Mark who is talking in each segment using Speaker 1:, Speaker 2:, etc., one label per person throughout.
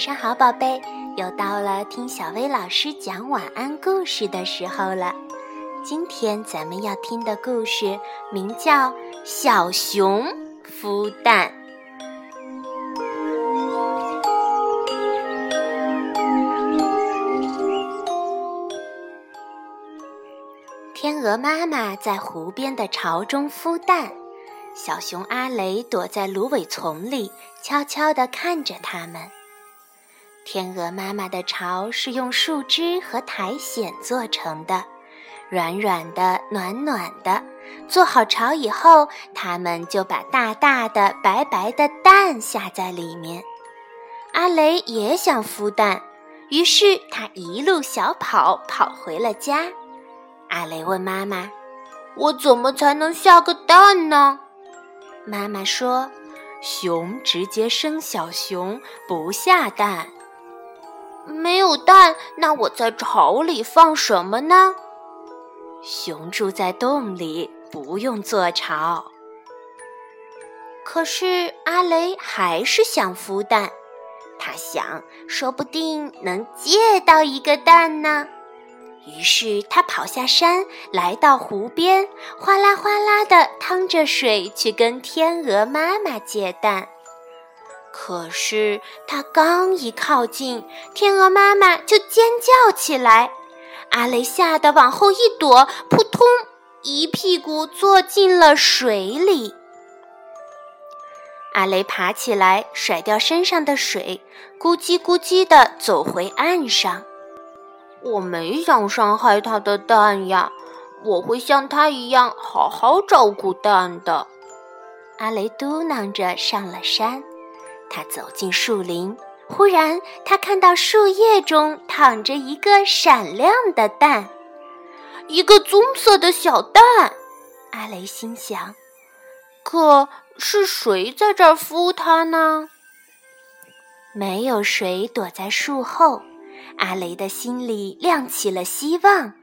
Speaker 1: 晚上好，宝贝！又到了听小薇老师讲晚安故事的时候了。今天咱们要听的故事名叫《小熊孵蛋》。天鹅妈妈在湖边的巢中孵蛋，小熊阿雷躲在芦苇丛里，悄悄地看着它们。天鹅妈妈的巢是用树枝和苔藓做成的，软软的，暖暖的。做好巢以后，它们就把大大的、白白的蛋下在里面。阿雷也想孵蛋，于是他一路小跑跑回了家。阿雷问妈妈：“我怎么才能下个蛋呢？”妈妈说：“熊直接生小熊，不下蛋。”没有蛋，那我在巢里放什么呢？熊住在洞里，不用做巢。可是阿雷还是想孵蛋，他想，说不定能借到一个蛋呢。于是他跑下山，来到湖边，哗啦哗啦地趟着水去跟天鹅妈妈借蛋。可是他刚一靠近，天鹅妈妈就尖叫起来。阿雷吓得往后一躲，扑通，一屁股坐进了水里。阿雷爬起来，甩掉身上的水，咕叽咕叽地走回岸上。我没想伤害他的蛋呀，我会像他一样好好照顾蛋的。阿雷嘟囔着上了山。他走进树林，忽然他看到树叶中躺着一个闪亮的蛋，一个棕色的小蛋。阿雷心想：“可是谁在这儿孵它呢？”没有谁躲在树后，阿雷的心里亮起了希望。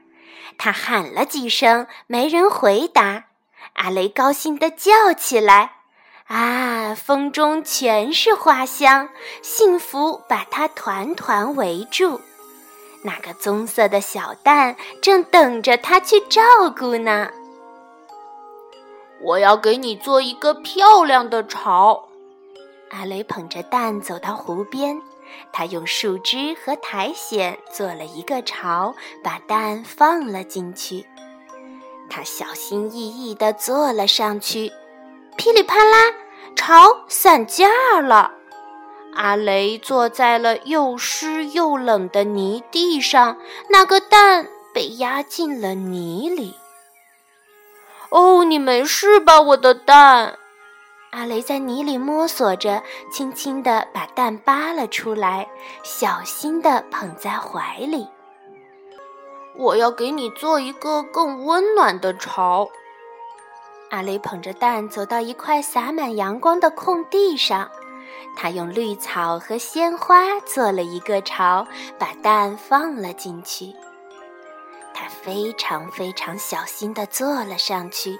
Speaker 1: 他喊了几声，没人回答。阿雷高兴地叫起来。啊，风中全是花香，幸福把它团团围住。那个棕色的小蛋正等着它去照顾呢。我要给你做一个漂亮的巢。阿雷捧着蛋走到湖边，他用树枝和苔藓做了一个巢，把蛋放了进去。他小心翼翼地坐了上去。噼里啪啦，巢散架了。阿雷坐在了又湿又冷的泥地上，那个蛋被压进了泥里。哦，你没事吧，我的蛋？阿雷在泥里摸索着，轻轻地把蛋扒了出来，小心地捧在怀里。我要给你做一个更温暖的巢。阿雷捧着蛋走到一块洒满阳光的空地上，他用绿草和鲜花做了一个巢，把蛋放了进去。他非常非常小心地坐了上去，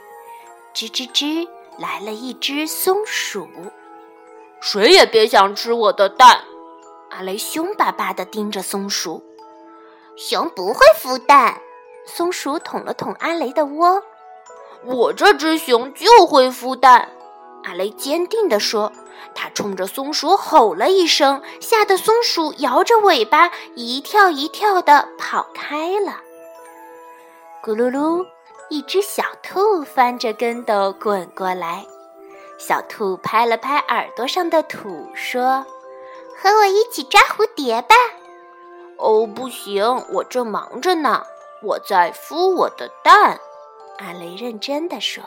Speaker 1: 吱吱吱，来了一只松鼠。谁也别想吃我的蛋！阿雷凶巴巴地盯着松鼠。熊不会孵蛋。松鼠捅了捅阿雷的窝。我这只熊就会孵蛋，阿雷坚定地说。他冲着松鼠吼了一声，吓得松鼠摇着尾巴，一跳一跳地跑开了。咕噜噜，一只小兔翻着跟斗滚过来。小兔拍了拍耳朵上的土，说：“和我一起抓蝴蝶吧。”哦，不行，我正忙着呢，我在孵我的蛋。阿雷认真地说：“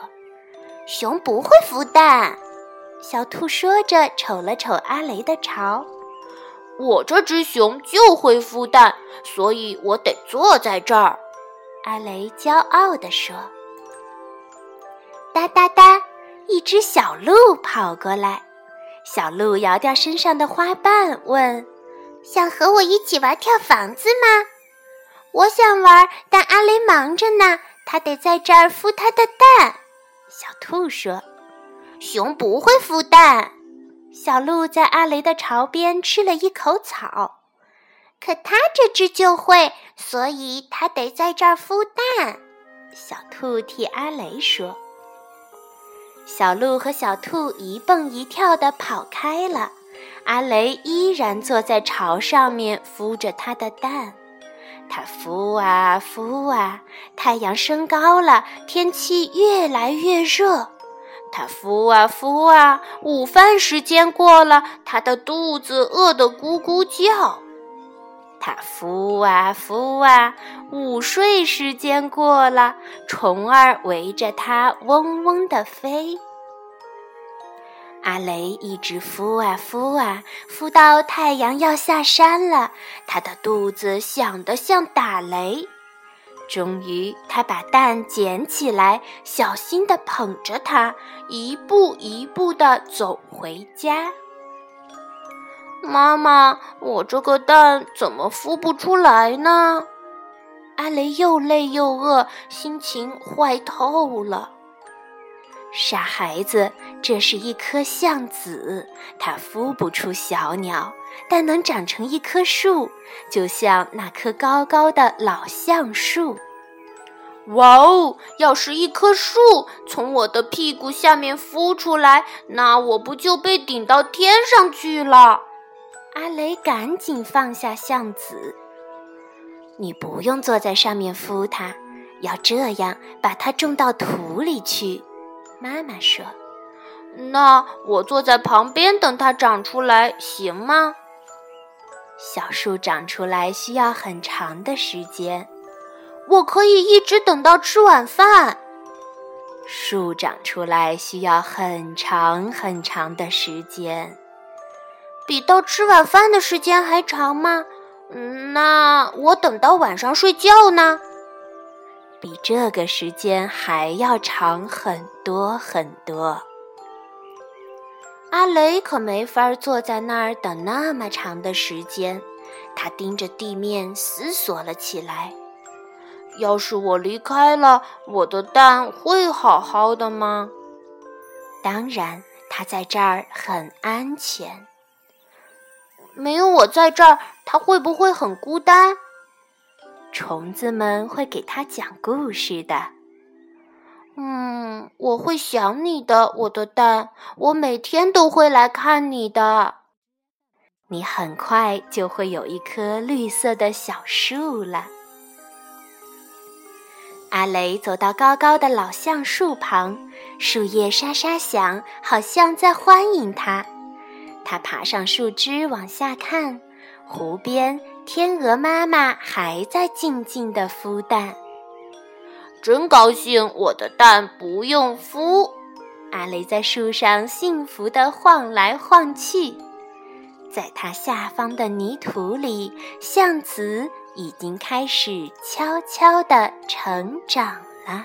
Speaker 1: 熊不会孵蛋。”小兔说着，瞅了瞅阿雷的巢。“我这只熊就会孵蛋，所以我得坐在这儿。”阿雷骄傲地说。哒哒哒，一只小鹿跑过来。小鹿摇掉身上的花瓣，问：“想和我一起玩跳房子吗？”“我想玩，但阿雷忙着呢。”它得在这儿孵它的蛋，小兔说：“熊不会孵蛋。”小鹿在阿雷的巢边吃了一口草，可它这只就会，所以它得在这儿孵蛋。小兔替阿雷说。小鹿和小兔一蹦一跳地跑开了，阿雷依然坐在巢上面孵着它的蛋。它孵啊孵啊，太阳升高了，天气越来越热。它孵啊孵啊，午饭时间过了，它的肚子饿得咕咕叫。它孵啊孵啊，午睡时间过了，虫儿围着它嗡嗡地飞。阿雷一直孵啊孵啊，孵到太阳要下山了，他的肚子响得像打雷。终于，他把蛋捡起来，小心地捧着它，一步一步地走回家。妈妈，我这个蛋怎么孵不出来呢？阿雷又累又饿，心情坏透了。傻孩子，这是一颗橡子，它孵不出小鸟，但能长成一棵树，就像那棵高高的老橡树。哇哦！要是一棵树从我的屁股下面孵出来，那我不就被顶到天上去了？阿雷赶紧放下橡子，你不用坐在上面孵它，要这样把它种到土里去。妈妈说：“那我坐在旁边等它长出来行吗？”小树长出来需要很长的时间，我可以一直等到吃晚饭。树长出来需要很长很长的时间，比到吃晚饭的时间还长吗？那我等到晚上睡觉呢？比这个时间还要长很多很多。阿雷可没法坐在那儿等那么长的时间，他盯着地面思索了起来。要是我离开了，我的蛋会好好的吗？当然，它在这儿很安全。没有我在这儿，它会不会很孤单？虫子们会给他讲故事的。嗯，我会想你的，我的蛋，我每天都会来看你的。你很快就会有一棵绿色的小树了。阿雷走到高高的老橡树旁，树叶沙沙响，好像在欢迎他。他爬上树枝往下看，湖边。天鹅妈妈还在静静的孵蛋，真高兴！我的蛋不用孵。阿雷在树上幸福地晃来晃去，在它下方的泥土里，橡子已经开始悄悄地成长了。